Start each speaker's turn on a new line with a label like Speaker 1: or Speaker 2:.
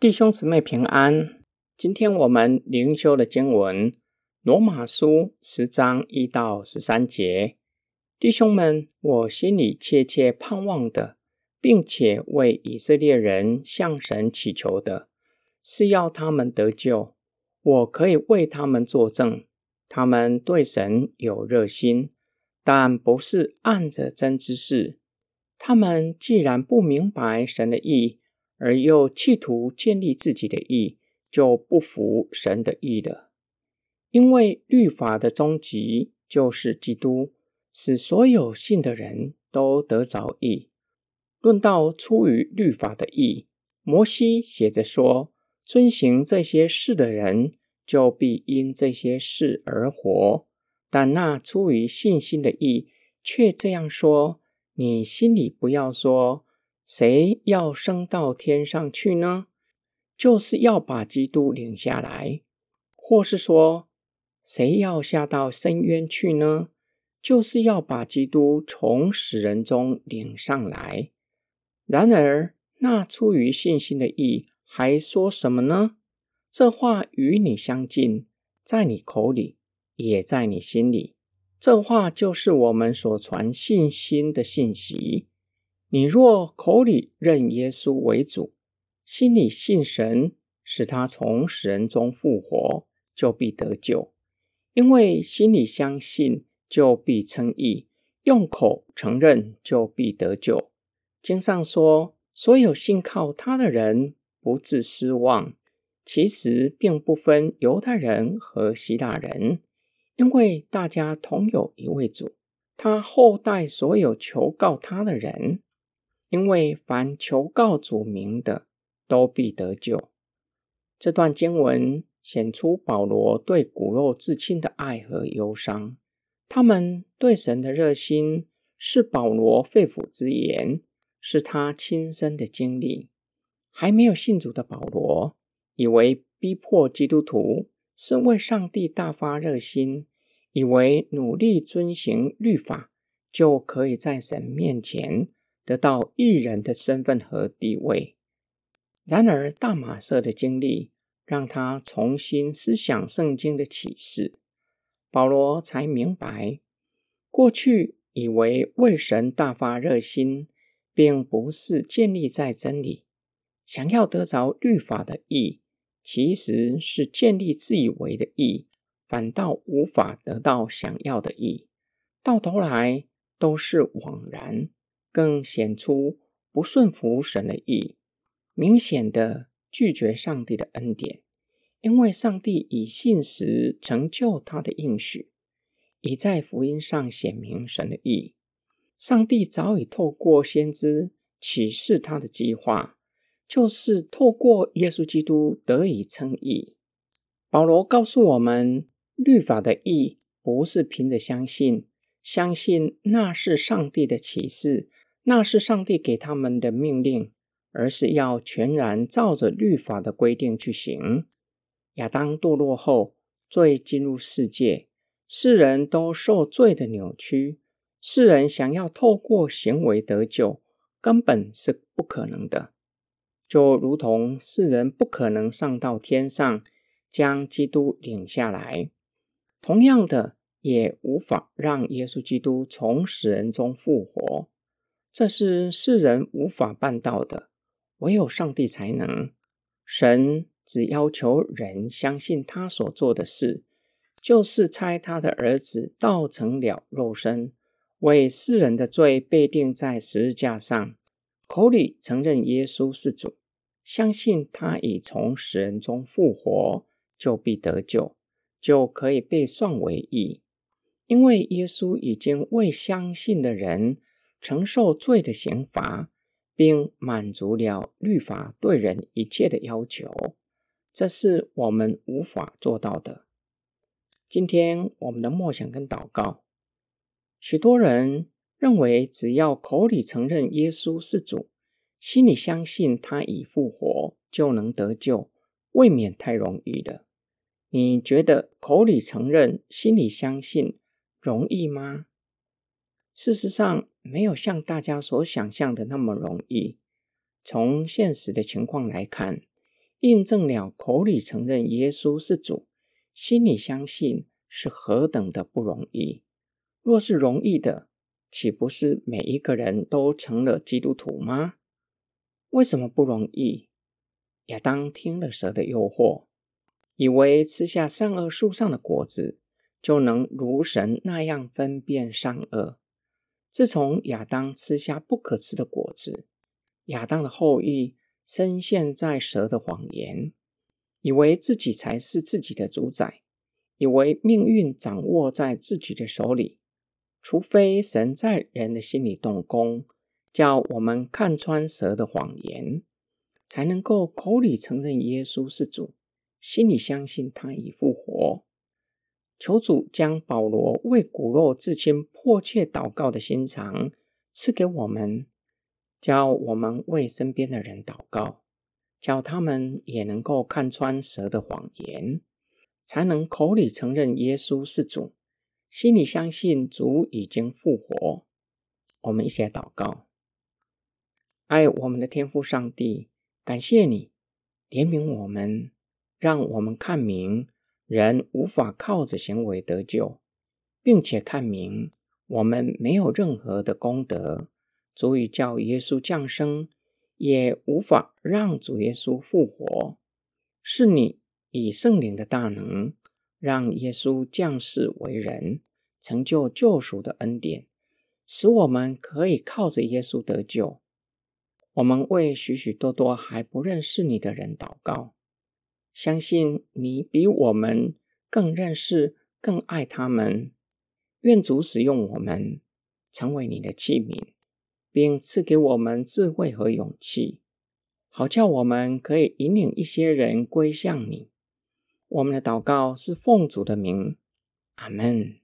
Speaker 1: 弟兄姊妹平安。今天我们灵修的经文《罗马书》十章一到十三节。弟兄们，我心里切切盼望的，并且为以色列人向神祈求的，是要他们得救。我可以为他们作证，他们对神有热心，但不是按着真知识。他们既然不明白神的意，而又企图建立自己的意，就不服神的意了。因为律法的终极就是基督，使所有信的人都得着意。论到出于律法的意，摩西写着说：遵行这些事的人，就必因这些事而活。但那出于信心的意，却这样说：你心里不要说。谁要升到天上去呢？就是要把基督领下来，或是说，谁要下到深渊去呢？就是要把基督从死人中领上来。然而，那出于信心的义还说什么呢？这话与你相近，在你口里，也在你心里。这话就是我们所传信心的信息。你若口里认耶稣为主，心里信神，使他从死人中复活，就必得救。因为心里相信，就必称义；用口承认，就必得救。经上说，所有信靠他的人，不致失望。其实并不分犹太人和希腊人，因为大家同有一位主，他后代所有求告他的人。因为凡求告主名的，都必得救。这段经文显出保罗对骨肉至亲的爱和忧伤。他们对神的热心，是保罗肺腑之言，是他亲身的经历。还没有信主的保罗，以为逼迫基督徒是为上帝大发热心，以为努力遵行律法，就可以在神面前。得到艺人的身份和地位。然而，大马色的经历让他重新思想圣经的启示。保罗才明白，过去以为为神大发热心，并不是建立在真理。想要得着律法的义，其实是建立自以为的义，反倒无法得到想要的义。到头来都是枉然。更显出不顺服神的意，明显的拒绝上帝的恩典，因为上帝以信实成就他的应许，已在福音上显明神的意。上帝早已透过先知启示他的计划，就是透过耶稣基督得以称义。保罗告诉我们，律法的义不是凭着相信，相信那是上帝的启示。那是上帝给他们的命令，而是要全然照着律法的规定去行。亚当堕落后，罪进入世界，世人都受罪的扭曲。世人想要透过行为得救，根本是不可能的。就如同世人不可能上到天上将基督领下来，同样的，也无法让耶稣基督从死人中复活。这是世人无法办到的，唯有上帝才能。神只要求人相信他所做的事，就是差他的儿子道成了肉身，为世人的罪被钉在十字架上，口里承认耶稣是主，相信他已从死人中复活，就必得救，就可以被算为义，因为耶稣已经为相信的人。承受罪的刑罚，并满足了律法对人一切的要求，这是我们无法做到的。今天我们的默想跟祷告，许多人认为只要口里承认耶稣是主，心里相信他已复活，就能得救，未免太容易了。你觉得口里承认、心里相信容易吗？事实上，没有像大家所想象的那么容易。从现实的情况来看，印证了口里承认耶稣是主，心里相信是何等的不容易。若是容易的，岂不是每一个人都成了基督徒吗？为什么不容易？亚当听了蛇的诱惑，以为吃下善恶树上的果子，就能如神那样分辨善恶。自从亚当吃下不可吃的果子，亚当的后裔深陷在蛇的谎言，以为自己才是自己的主宰，以为命运掌握在自己的手里。除非神在人的心里动工，叫我们看穿蛇的谎言，才能够口里承认耶稣是主，心里相信他已复活。求主将保罗为骨肉至亲迫切祷告的心肠赐给我们，教我们为身边的人祷告，叫他们也能够看穿蛇的谎言，才能口里承认耶稣是主。心里相信主已经复活，我们一起来祷告。爱我们的天父上帝，感谢你怜悯我们，让我们看明人无法靠着行为得救，并且看明我们没有任何的功德足以叫耶稣降生，也无法让主耶稣复活。是你以圣灵的大能。让耶稣降世为人，成就救赎的恩典，使我们可以靠着耶稣得救。我们为许许多多还不认识你的人祷告，相信你比我们更认识、更爱他们。愿主使用我们，成为你的器皿，并赐给我们智慧和勇气，好叫我们可以引领一些人归向你。我们的祷告是奉主的名，阿门。